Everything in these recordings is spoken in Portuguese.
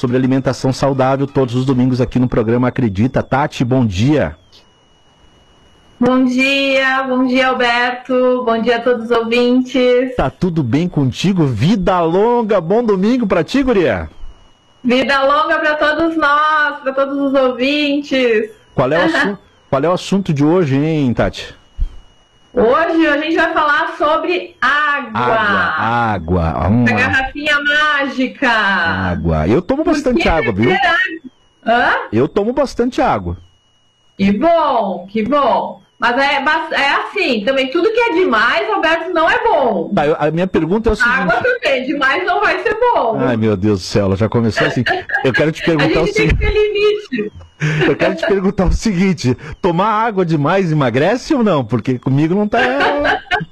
sobre alimentação saudável todos os domingos aqui no programa Acredita. Tati, bom dia. Bom dia, bom dia Alberto, bom dia a todos os ouvintes. Tá tudo bem contigo? Vida longa, bom domingo pra ti, guria. Vida longa para todos nós, para todos os ouvintes. Qual é, o assunto, qual é o assunto de hoje, hein, Tati? Hoje a gente vai falar sobre água. Água, água. Hum, a garrafinha mágica. Água. Eu tomo bastante água, viu? Hã? Eu tomo bastante água. Que bom, que bom. Mas é, é assim, também tudo que é demais, Roberto, não é bom. Tá, a minha pergunta é o seguinte. Água também, demais não vai ser bom. Ai, meu Deus do céu, ela já começou assim. Eu quero te perguntar a gente o seguinte. Tem que ter limite. Eu quero te perguntar o seguinte: tomar água demais emagrece ou não? Porque comigo não tá,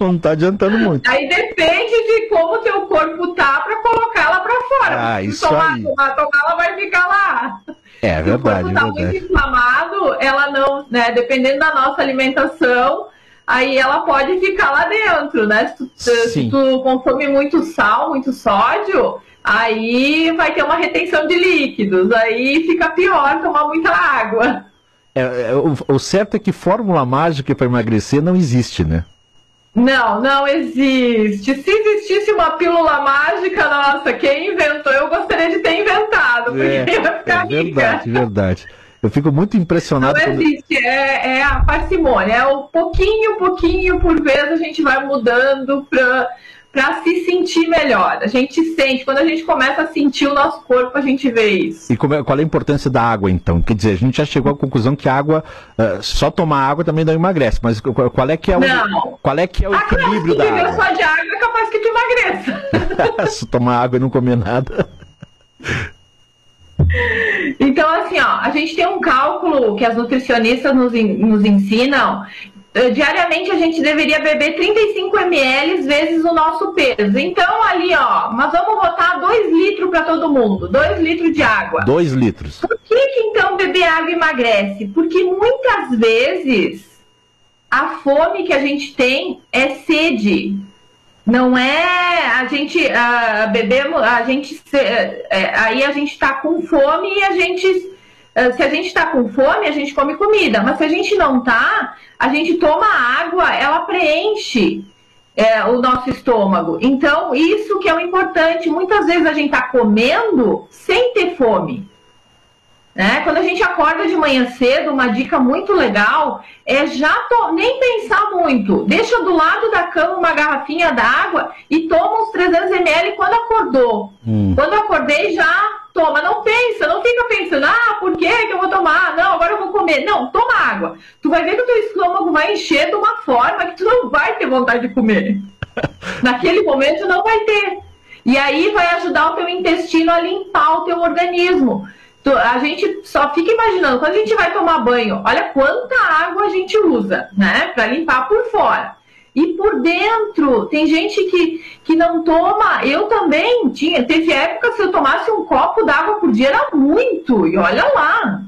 não tá adiantando muito. Aí depende de como o teu corpo tá para colocar ela para fora. Ah, Se isso tomar, aí. tomar, tomar, ela vai ficar lá. É Se o verdade, corpo tá verdade. muito inflamado, ela não, né? Dependendo da nossa alimentação, aí ela pode ficar lá dentro, né? Se tu, se tu consome muito sal, muito sódio, aí vai ter uma retenção de líquidos, aí fica pior tomar muita água. É, é, o, o certo é que fórmula mágica para emagrecer não existe, né? Não, não existe. Se existisse uma pílula mágica, nossa, quem inventou? Eu gostaria de ter inventado, porque É, ia ficar é rica. verdade, verdade. Eu fico muito Não impressionado quando... existe, é, é a parcimônia, é o pouquinho, pouquinho por vez a gente vai mudando para para se sentir melhor. A gente sente, quando a gente começa a sentir o nosso corpo, a gente vê isso. E como é- qual é a importância da água, então? Quer dizer, a gente já chegou à conclusão que a água, ah, só tomar água também não emagrece, mas qual é que é o, Não. qual é, que é o Ah, claro, equilíbrio da água? só de água é capaz que tu emagreça. Se tomar água e não comer nada. Então, assim, ó, a gente tem um cálculo que as nutricionistas nos, nos ensinam. Eh, Diariamente a gente deveria beber 35 ml vezes o nosso peso. Então, ali, ó, nós vamos botar 2 litros para todo mundo, 2 litros de água. Dois litros. Por que, que então beber água emagrece? Porque muitas vezes a fome que a gente tem é sede. Não é a gente ah, bebemos, a gente é, aí a gente está com fome e a gente se a gente está com fome a gente come comida, mas se a gente não tá, a gente toma água, ela preenche é, o nosso estômago. Então isso que é o importante. Muitas vezes a gente está comendo sem ter fome. Né? Quando a gente acorda de manhã cedo, uma dica muito legal é já to- nem pensar muito. Deixa do lado da cama uma garrafinha d'água e toma uns 300 ml quando acordou. Hum. Quando acordei, já toma. Não pensa, não fica pensando, ah, por que que eu vou tomar? Não, agora eu vou comer. Não, toma água. Tu vai ver que o teu estômago vai encher de uma forma que tu não vai ter vontade de comer. Naquele momento não vai ter. E aí vai ajudar o teu intestino a limpar o teu organismo. A gente só fica imaginando, quando a gente vai tomar banho, olha quanta água a gente usa, né? Para limpar por fora. E por dentro, tem gente que, que não toma. Eu também tinha. Teve época se eu tomasse um copo d'água por dia era muito. E olha lá.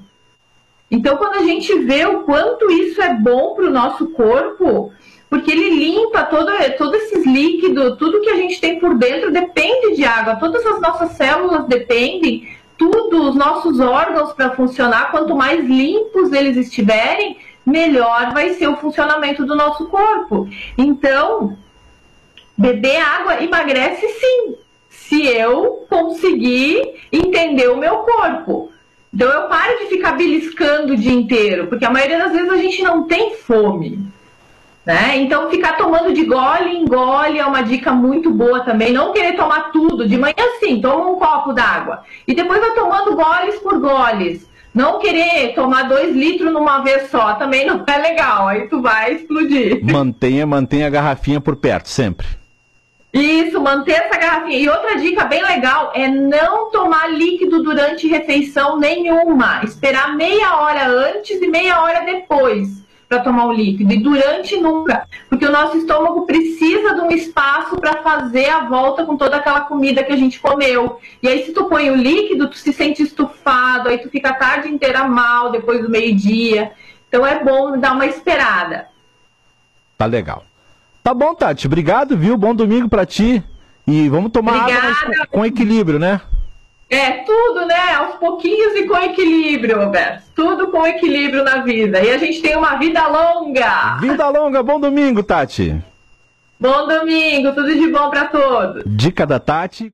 Então, quando a gente vê o quanto isso é bom para o nosso corpo, porque ele limpa todo, todos esses líquidos, tudo que a gente tem por dentro depende de água, todas as nossas células dependem, tudo, os nossos órgãos para funcionar, quanto mais limpos eles estiverem, melhor vai ser o funcionamento do nosso corpo. Então, beber água emagrece sim, se eu conseguir entender o meu corpo. Então eu paro de ficar beliscando o dia inteiro, porque a maioria das vezes a gente não tem fome. Né? Então ficar tomando de gole em gole é uma dica muito boa também. Não querer tomar tudo. De manhã sim, toma um copo d'água. E depois vai tomando goles por goles. Não querer tomar dois litros numa vez só também não é legal. Aí tu vai explodir. Mantenha, mantenha a garrafinha por perto, sempre. Isso, manter essa garrafinha. E outra dica bem legal é não tomar líquido durante refeição nenhuma. Esperar meia hora antes e meia hora depois para tomar o líquido. E durante nunca. Porque o nosso estômago precisa de um espaço para fazer a volta com toda aquela comida que a gente comeu. E aí, se tu põe o líquido, tu se sente estufado, aí tu fica a tarde inteira mal depois do meio-dia. Então é bom dar uma esperada. Tá legal. Tá bom, Tati. Obrigado, viu? Bom domingo pra ti. E vamos tomar água Obrigada. com equilíbrio, né? É tudo, né? pouquinhos e com equilíbrio, Roberto. Tudo com equilíbrio na vida. E a gente tem uma vida longa. Vida longa, bom domingo, Tati. Bom domingo, tudo de bom para todos. Dica da Tati.